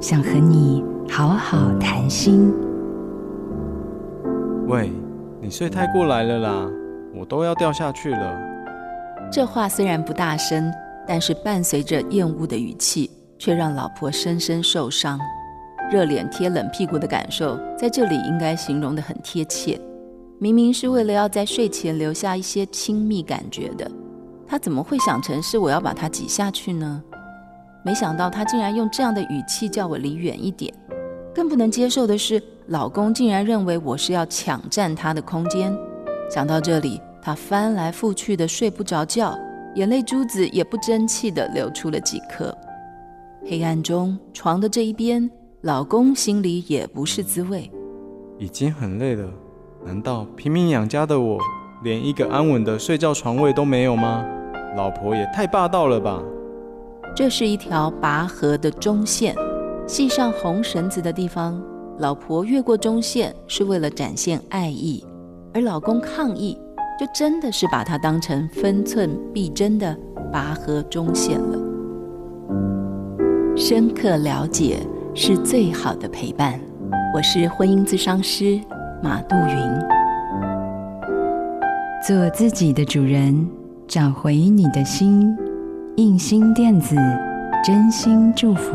想和你好好谈心。喂，你睡太过来了啦，我都要掉下去了。这话虽然不大声，但是伴随着厌恶的语气，却让老婆深深受伤。热脸贴冷屁股的感受，在这里应该形容的很贴切。明明是为了要在睡前留下一些亲密感觉的，他怎么会想成是我要把他挤下去呢？没想到他竟然用这样的语气叫我离远一点。更不能接受的是，老公竟然认为我是要抢占他的空间。想到这里，他翻来覆去的睡不着觉，眼泪珠子也不争气的流出了几颗。黑暗中，床的这一边。老公心里也不是滋味，已经很累了，难道拼命养家的我连一个安稳的睡觉床位都没有吗？老婆也太霸道了吧！这是一条拔河的中线，系上红绳子的地方，老婆越过中线是为了展现爱意，而老公抗议，就真的是把它当成分寸必争的拔河中线了。深刻了解。是最好的陪伴。我是婚姻咨商师马杜云。做自己的主人，找回你的心。印心电子，真心祝福。